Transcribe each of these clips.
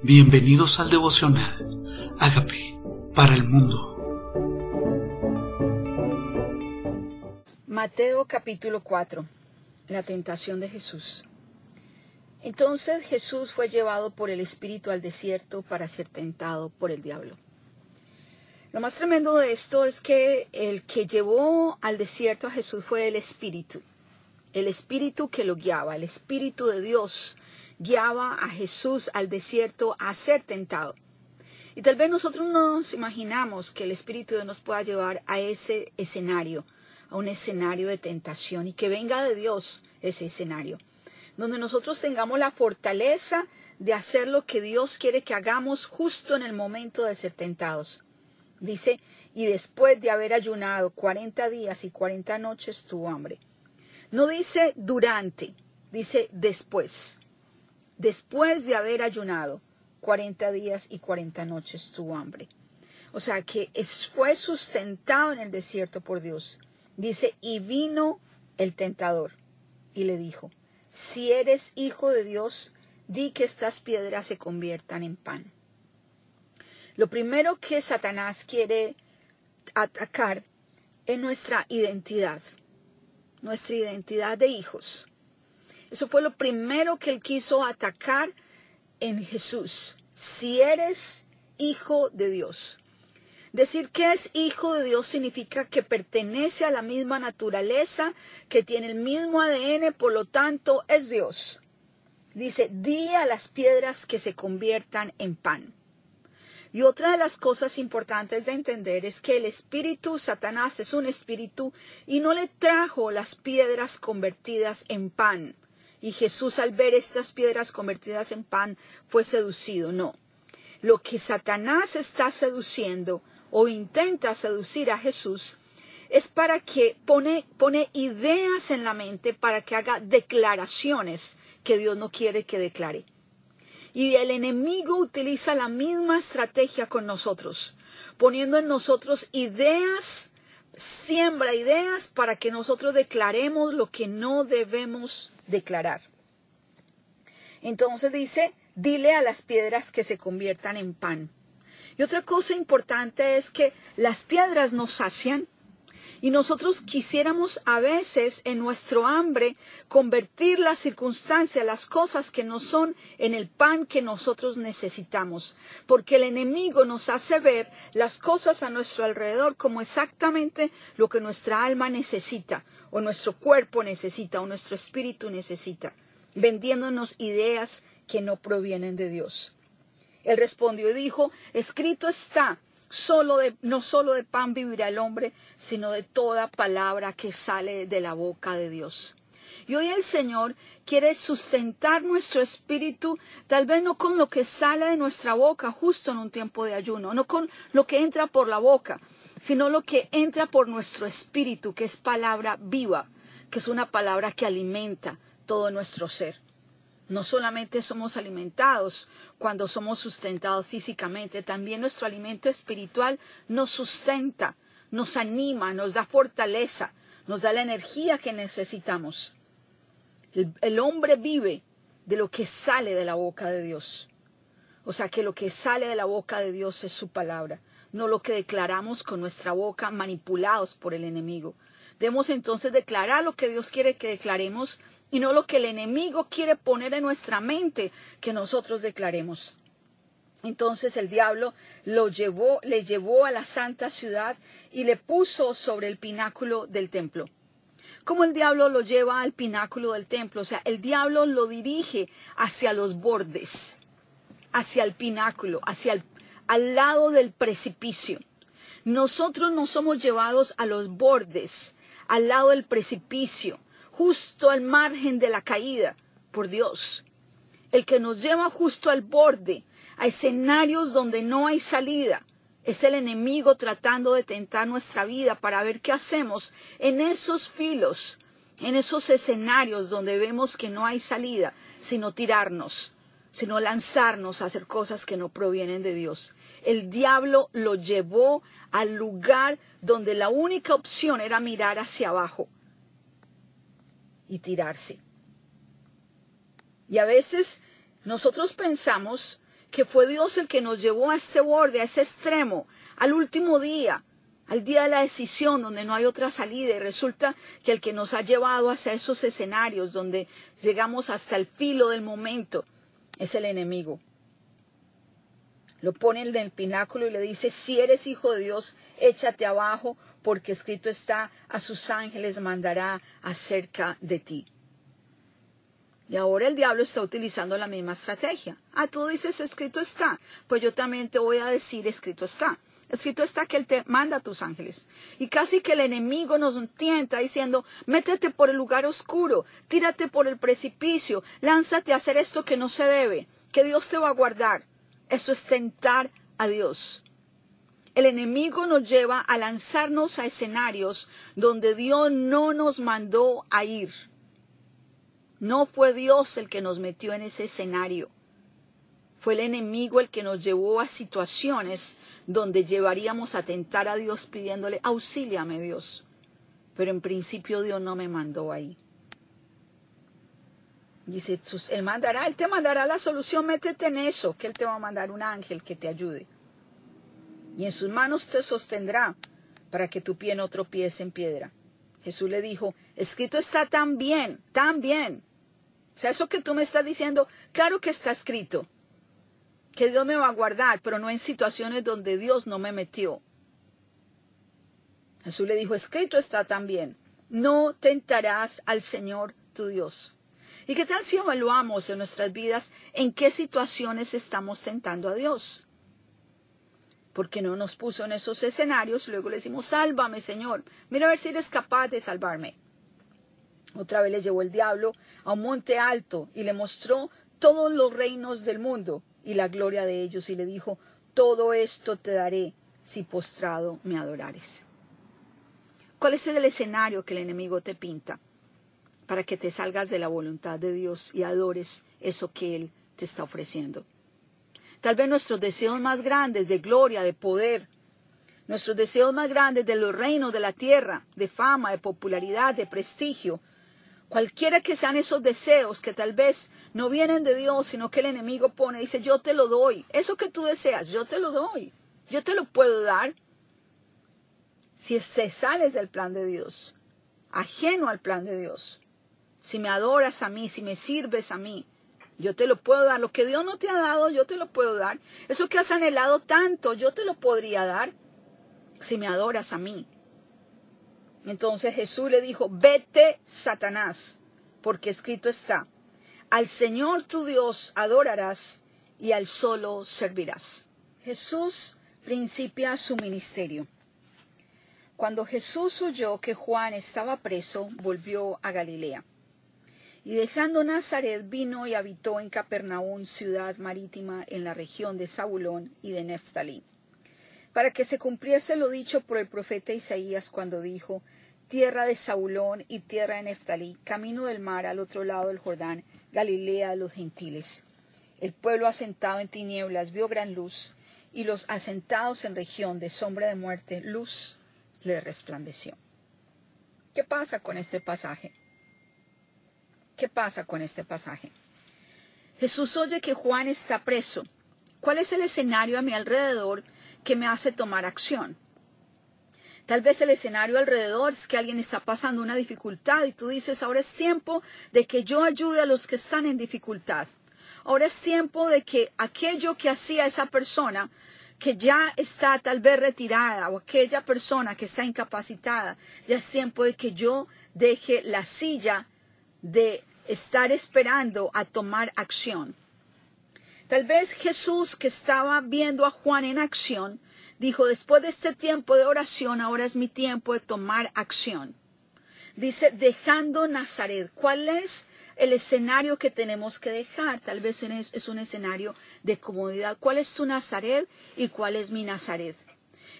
Bienvenidos al devocional. Hágame para el mundo. Mateo capítulo 4. La tentación de Jesús. Entonces Jesús fue llevado por el Espíritu al desierto para ser tentado por el diablo. Lo más tremendo de esto es que el que llevó al desierto a Jesús fue el Espíritu, el Espíritu que lo guiaba, el Espíritu de Dios guiaba a Jesús al desierto a ser tentado. Y tal vez nosotros no nos imaginamos que el Espíritu de Dios nos pueda llevar a ese escenario, a un escenario de tentación y que venga de Dios ese escenario, donde nosotros tengamos la fortaleza de hacer lo que Dios quiere que hagamos justo en el momento de ser tentados. Dice, y después de haber ayunado cuarenta días y cuarenta noches tuvo hambre. No dice durante, dice después después de haber ayunado cuarenta días y cuarenta noches tuvo hambre. O sea que fue sustentado en el desierto por Dios. Dice, y vino el tentador y le dijo, si eres hijo de Dios, di que estas piedras se conviertan en pan. Lo primero que Satanás quiere atacar es nuestra identidad, nuestra identidad de hijos. Eso fue lo primero que él quiso atacar en Jesús. Si eres hijo de Dios. Decir que es hijo de Dios significa que pertenece a la misma naturaleza, que tiene el mismo ADN, por lo tanto es Dios. Dice, di a las piedras que se conviertan en pan. Y otra de las cosas importantes de entender es que el espíritu Satanás es un espíritu y no le trajo las piedras convertidas en pan y Jesús al ver estas piedras convertidas en pan fue seducido. No. Lo que Satanás está seduciendo o intenta seducir a Jesús es para que pone, pone ideas en la mente para que haga declaraciones que Dios no quiere que declare. Y el enemigo utiliza la misma estrategia con nosotros, poniendo en nosotros ideas siembra ideas para que nosotros declaremos lo que no debemos declarar. Entonces dice, dile a las piedras que se conviertan en pan. Y otra cosa importante es que las piedras nos sacian, y nosotros quisiéramos a veces en nuestro hambre convertir las circunstancias, las cosas que no son en el pan que nosotros necesitamos, porque el enemigo nos hace ver las cosas a nuestro alrededor como exactamente lo que nuestra alma necesita, o nuestro cuerpo necesita, o nuestro espíritu necesita, vendiéndonos ideas que no provienen de Dios. Él respondió y dijo, escrito está, Solo de, no solo de pan vivirá el hombre, sino de toda palabra que sale de la boca de Dios. Y hoy el Señor quiere sustentar nuestro espíritu, tal vez no con lo que sale de nuestra boca justo en un tiempo de ayuno, no con lo que entra por la boca, sino lo que entra por nuestro espíritu, que es palabra viva, que es una palabra que alimenta todo nuestro ser. No solamente somos alimentados cuando somos sustentados físicamente, también nuestro alimento espiritual nos sustenta, nos anima, nos da fortaleza, nos da la energía que necesitamos. El, hombre vive de lo que sale de la boca de Dios. O sea que lo que sale de la boca de Dios es su palabra, no lo que declaramos con nuestra boca manipulados por el enemigo. Debemos entonces declarar lo que Dios quiere que declaremos y no lo que el enemigo quiere poner en nuestra mente que nosotros declaremos. Entonces el diablo lo llevó, le llevó a la santa ciudad y le puso sobre el pináculo del templo. ¿Cómo el diablo lo lleva al pináculo del templo? O sea, el diablo lo dirige hacia los bordes, hacia el pináculo, hacia el, al lado del precipicio. Nosotros no somos llevados a los bordes, al lado del precipicio justo al margen de la caída por Dios. El que nos lleva justo al borde, a escenarios donde no hay salida. Es el enemigo tratando de tentar nuestra vida para ver qué hacemos en esos filos, en esos escenarios donde vemos que no hay salida, sino tirarnos, sino lanzarnos a hacer cosas que no provienen de Dios. El diablo lo llevó al lugar donde la única opción era mirar hacia abajo y tirarse. Y a veces nosotros pensamos que fue Dios el que nos llevó a este borde, a ese extremo, al último día, al día de la decisión donde no hay otra salida y resulta que el que nos ha llevado hacia esos escenarios donde llegamos hasta el filo del momento es el enemigo. Lo pone en el pináculo y le dice, si eres hijo de Dios, échate abajo, porque escrito está, a sus ángeles mandará acerca de ti. Y ahora el diablo está utilizando la misma estrategia. Ah, tú dices, escrito está. Pues yo también te voy a decir, escrito está. Escrito está que Él te manda a tus ángeles. Y casi que el enemigo nos tienta diciendo, métete por el lugar oscuro, tírate por el precipicio, lánzate a hacer esto que no se debe, que Dios te va a guardar. Eso es tentar a Dios. El enemigo nos lleva a lanzarnos a escenarios donde Dios no nos mandó a ir. No fue Dios el que nos metió en ese escenario. Fue el enemigo el que nos llevó a situaciones donde llevaríamos a tentar a Dios pidiéndole, auxíliame Dios. Pero en principio Dios no me mandó ahí. Dice, Él mandará, Él te mandará la solución, métete en eso, que Él te va a mandar un ángel que te ayude. Y en sus manos te sostendrá para que tu pie no tropiece en piedra. Jesús le dijo, escrito está tan bien, tan bien. O sea, eso que tú me estás diciendo, claro que está escrito, que Dios me va a guardar, pero no en situaciones donde Dios no me metió. Jesús le dijo, escrito está también, no tentarás al Señor tu Dios. ¿Y qué tal si evaluamos en nuestras vidas en qué situaciones estamos tentando a Dios? Porque no nos puso en esos escenarios, luego le decimos, sálvame Señor, mira a ver si eres capaz de salvarme. Otra vez le llevó el diablo a un monte alto y le mostró todos los reinos del mundo y la gloria de ellos y le dijo, todo esto te daré si postrado me adorares. ¿Cuál es el escenario que el enemigo te pinta? para que te salgas de la voluntad de Dios y adores eso que Él te está ofreciendo. Tal vez nuestros deseos más grandes de gloria, de poder, nuestros deseos más grandes de los reinos de la tierra, de fama, de popularidad, de prestigio, cualquiera que sean esos deseos que tal vez no vienen de Dios, sino que el enemigo pone, dice, yo te lo doy, eso que tú deseas, yo te lo doy, yo te lo puedo dar, si se sales del plan de Dios, ajeno al plan de Dios. Si me adoras a mí, si me sirves a mí, yo te lo puedo dar. Lo que Dios no te ha dado, yo te lo puedo dar. Eso que has anhelado tanto, yo te lo podría dar si me adoras a mí. Entonces Jesús le dijo, vete, Satanás, porque escrito está, al Señor tu Dios adorarás y al solo servirás. Jesús principia su ministerio. Cuando Jesús oyó que Juan estaba preso, volvió a Galilea. Y dejando Nazaret vino y habitó en Capernaum, ciudad marítima en la región de Zabulón y de Neftalí, para que se cumpliese lo dicho por el profeta Isaías cuando dijo, tierra de Zabulón y tierra de Neftalí, camino del mar al otro lado del Jordán, Galilea de los gentiles. El pueblo asentado en tinieblas vio gran luz, y los asentados en región de sombra de muerte, luz le resplandeció. ¿Qué pasa con este pasaje? ¿Qué pasa con este pasaje? Jesús oye que Juan está preso. ¿Cuál es el escenario a mi alrededor que me hace tomar acción? Tal vez el escenario alrededor es que alguien está pasando una dificultad y tú dices, ahora es tiempo de que yo ayude a los que están en dificultad. Ahora es tiempo de que aquello que hacía esa persona que ya está tal vez retirada o aquella persona que está incapacitada, ya es tiempo de que yo deje la silla de estar esperando a tomar acción. Tal vez Jesús, que estaba viendo a Juan en acción, dijo, después de este tiempo de oración, ahora es mi tiempo de tomar acción. Dice, dejando Nazaret. ¿Cuál es el escenario que tenemos que dejar? Tal vez es un escenario de comodidad. ¿Cuál es tu Nazaret y cuál es mi Nazaret?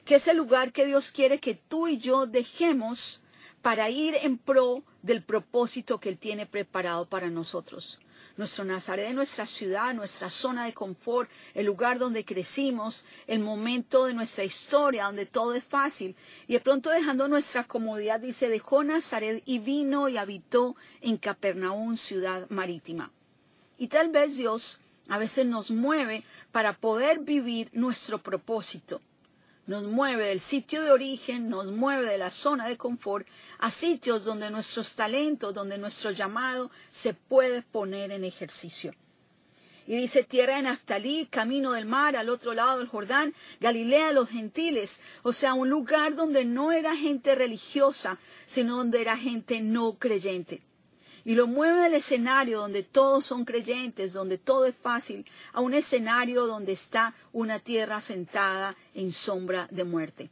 Que es el lugar que Dios quiere que tú y yo dejemos para ir en pro del propósito que Él tiene preparado para nosotros. Nuestro Nazaret, nuestra ciudad, nuestra zona de confort, el lugar donde crecimos, el momento de nuestra historia, donde todo es fácil. Y de pronto dejando nuestra comodidad, dice, dejó Nazaret y vino y habitó en Capernaum, ciudad marítima. Y tal vez Dios A veces nos mueve para poder vivir nuestro propósito. Nos mueve del sitio de origen, nos mueve de la zona de confort a sitios donde nuestros talentos, donde nuestro llamado se puede poner en ejercicio. Y dice tierra de Naftalí, camino del mar, al otro lado del Jordán, Galilea los gentiles, o sea, un lugar donde no era gente religiosa, sino donde era gente no creyente. Y lo mueve del escenario donde todos son creyentes, donde todo es fácil, a un escenario donde está una tierra sentada en sombra de muerte.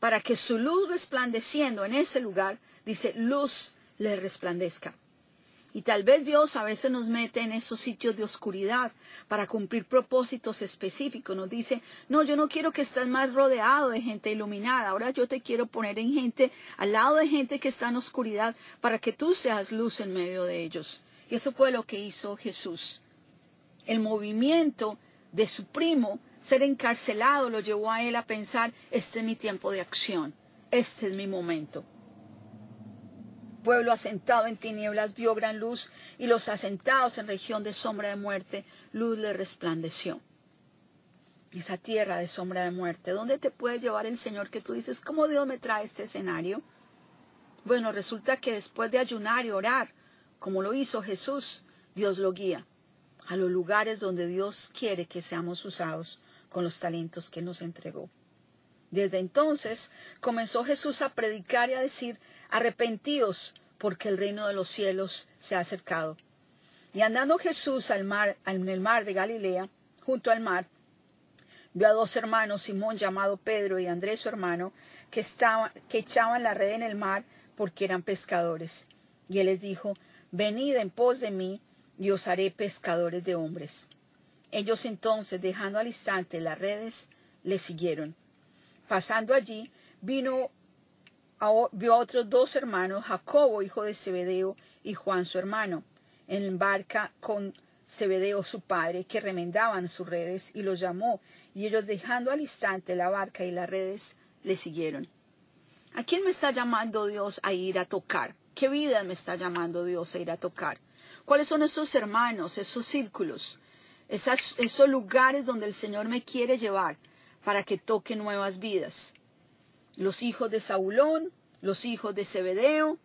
Para que su luz resplandeciendo en ese lugar, dice, luz le resplandezca. Y tal vez Dios a veces nos mete en esos sitios de oscuridad para cumplir propósitos específicos. Nos dice, no, yo no quiero que estés más rodeado de gente iluminada. Ahora yo te quiero poner en gente, al lado de gente que está en oscuridad, para que tú seas luz en medio de ellos. Y eso fue lo que hizo Jesús. El movimiento de su primo, ser encarcelado, lo llevó a él a pensar, este es mi tiempo de acción, este es mi momento pueblo asentado en tinieblas vio gran luz, y los asentados en región de sombra de muerte, luz le resplandeció. Esa tierra de sombra de muerte, ¿dónde te puede llevar el Señor que tú dices, ¿cómo Dios me trae este escenario? Bueno, resulta que después de ayunar y orar, como lo hizo Jesús, Dios lo guía a los lugares donde Dios quiere que seamos usados con los talentos que nos entregó. Desde entonces comenzó Jesús a predicar y a decir, arrepentíos, porque el reino de los cielos se ha acercado. Y andando Jesús al mar, en el mar de Galilea, junto al mar, vio a dos hermanos, Simón llamado Pedro y Andrés su hermano, que, que echaban la red en el mar porque eran pescadores. Y él les dijo, Venid en pos de mí, y os haré pescadores de hombres. Ellos entonces, dejando al instante las redes, le siguieron. Pasando allí, vino vio a otros dos hermanos, Jacobo, hijo de Zebedeo, y Juan, su hermano, en barca con Zebedeo, su padre, que remendaban sus redes, y los llamó, y ellos dejando al instante la barca y las redes, le siguieron. ¿A quién me está llamando Dios a ir a tocar? ¿Qué vida me está llamando Dios a ir a tocar? ¿Cuáles son esos hermanos, esos círculos, esos lugares donde el Señor me quiere llevar para que toque nuevas vidas? Los hijos de Saulón, los hijos de Zebedeo.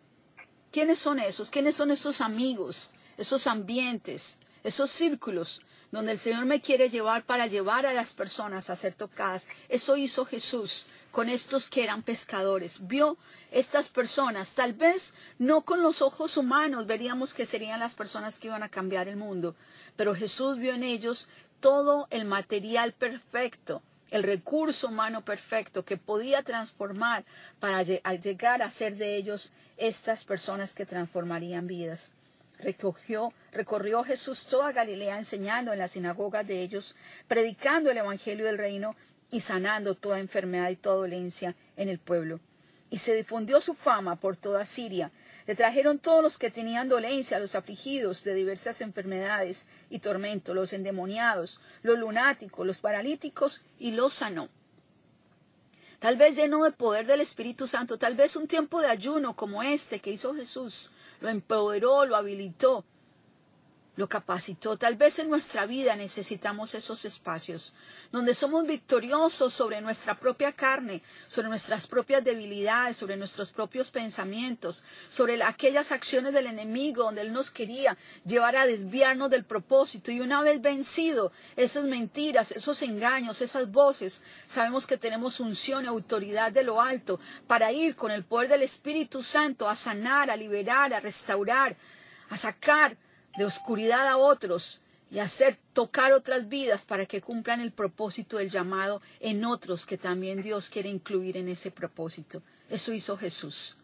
¿Quiénes son esos? ¿Quiénes son esos amigos, esos ambientes, esos círculos donde el Señor me quiere llevar para llevar a las personas a ser tocadas? Eso hizo Jesús con estos que eran pescadores. Vio estas personas, tal vez no con los ojos humanos veríamos que serían las personas que iban a cambiar el mundo, pero Jesús vio en ellos todo el material perfecto el recurso humano perfecto que podía transformar para llegar a ser de ellos estas personas que transformarían vidas. Recogió, recorrió Jesús toda Galilea enseñando en las sinagogas de ellos, predicando el Evangelio del reino y sanando toda enfermedad y toda dolencia en el pueblo. Y se difundió su fama por toda Siria, le trajeron todos los que tenían dolencia, los afligidos de diversas enfermedades y tormentos, los endemoniados, los lunáticos, los paralíticos, y los sanó. Tal vez lleno de poder del Espíritu Santo, tal vez un tiempo de ayuno como este que hizo Jesús, lo empoderó, lo habilitó lo capacitó. Tal vez en nuestra vida necesitamos esos espacios donde somos victoriosos sobre nuestra propia carne, sobre nuestras propias debilidades, sobre nuestros propios pensamientos, sobre aquellas acciones del enemigo donde él nos quería llevar a desviarnos del propósito. Y una vez vencido esas mentiras, esos engaños, esas voces, sabemos que tenemos unción y autoridad de lo alto para ir con el poder del Espíritu Santo a sanar, a liberar, a restaurar, a sacar de oscuridad a otros y hacer tocar otras vidas para que cumplan el propósito del llamado en otros que también Dios quiere incluir en ese propósito. Eso hizo Jesús.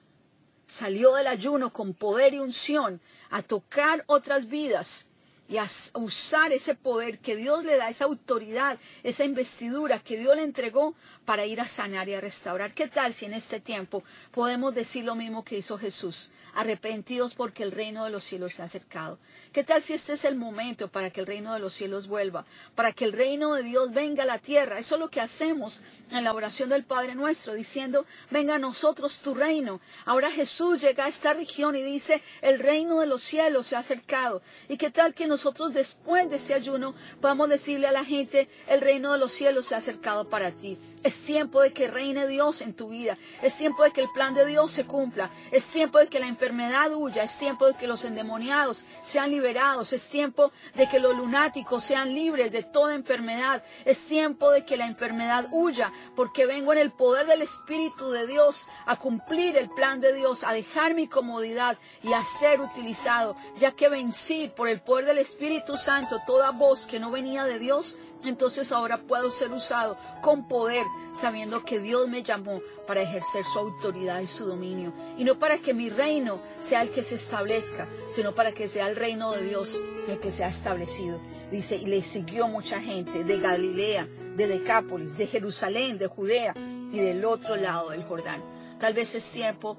Salió del ayuno con poder y unción a tocar otras vidas y a usar ese poder que Dios le da, esa autoridad, esa investidura que Dios le entregó para ir a sanar y a restaurar. ¿Qué tal si en este tiempo podemos decir lo mismo que hizo Jesús? Arrepentidos porque el reino de los cielos se ha acercado. ¿Qué tal si este es el momento para que el reino de los cielos vuelva? Para que el reino de Dios venga a la tierra. Eso es lo que hacemos en la oración del Padre nuestro, diciendo, venga a nosotros tu reino. Ahora Jesús llega a esta región y dice, el reino de los cielos se ha acercado. ¿Y qué tal que nosotros después de ese ayuno podamos decirle a la gente, el reino de los cielos se ha acercado para ti. Tiempo de que reine Dios en tu vida. Es tiempo de que el plan de Dios se cumpla. Es tiempo de que la enfermedad huya. Es tiempo de que los endemoniados sean liberados. Es tiempo de que los lunáticos sean libres de toda enfermedad. Es tiempo de que la enfermedad huya. Porque vengo en el poder del Espíritu de Dios a cumplir el plan de Dios, a dejar mi comodidad y a ser utilizado. Ya que vencí por el poder del Espíritu Santo toda voz que no venía de Dios entonces ahora puedo ser usado con poder, sabiendo que Dios me llamó para ejercer su autoridad y su dominio. Y no para que mi reino sea el que se establezca, sino para que sea el reino de Dios el que se ha establecido. Dice, y le siguió mucha gente de Galilea, de Decápolis, de Jerusalén, de Judea y del otro lado del Jordán. Tal vez es tiempo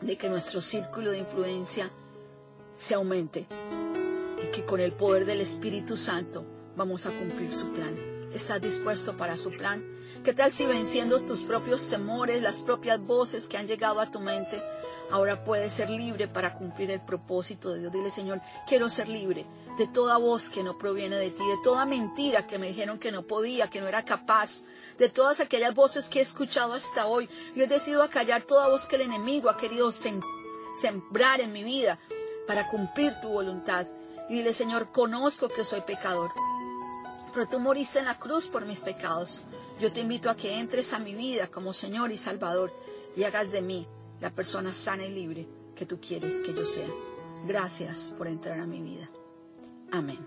de que nuestro círculo de influencia se aumente y que con el poder del Espíritu Santo vamos a cumplir su plan. ¿Estás dispuesto para su plan? ¿Qué tal si venciendo tus propios temores, las propias voces que han llegado a tu mente, ahora puedes ser libre para cumplir el propósito de Dios? Dile, Señor, quiero ser libre de toda voz que no proviene de ti, de toda mentira que me dijeron que no podía, que no era capaz, de todas aquellas voces que he escuchado hasta hoy. Yo he decidido acallar toda voz que el enemigo ha querido sembrar en mi vida para cumplir tu voluntad. Y dile, Señor, conozco que soy pecador pero tú moriste en la cruz por mis pecados. Yo te invito a que entres a mi vida como Señor y Salvador y hagas de mí la persona sana y libre que tú quieres que yo sea. Gracias por entrar a mi vida. Amén.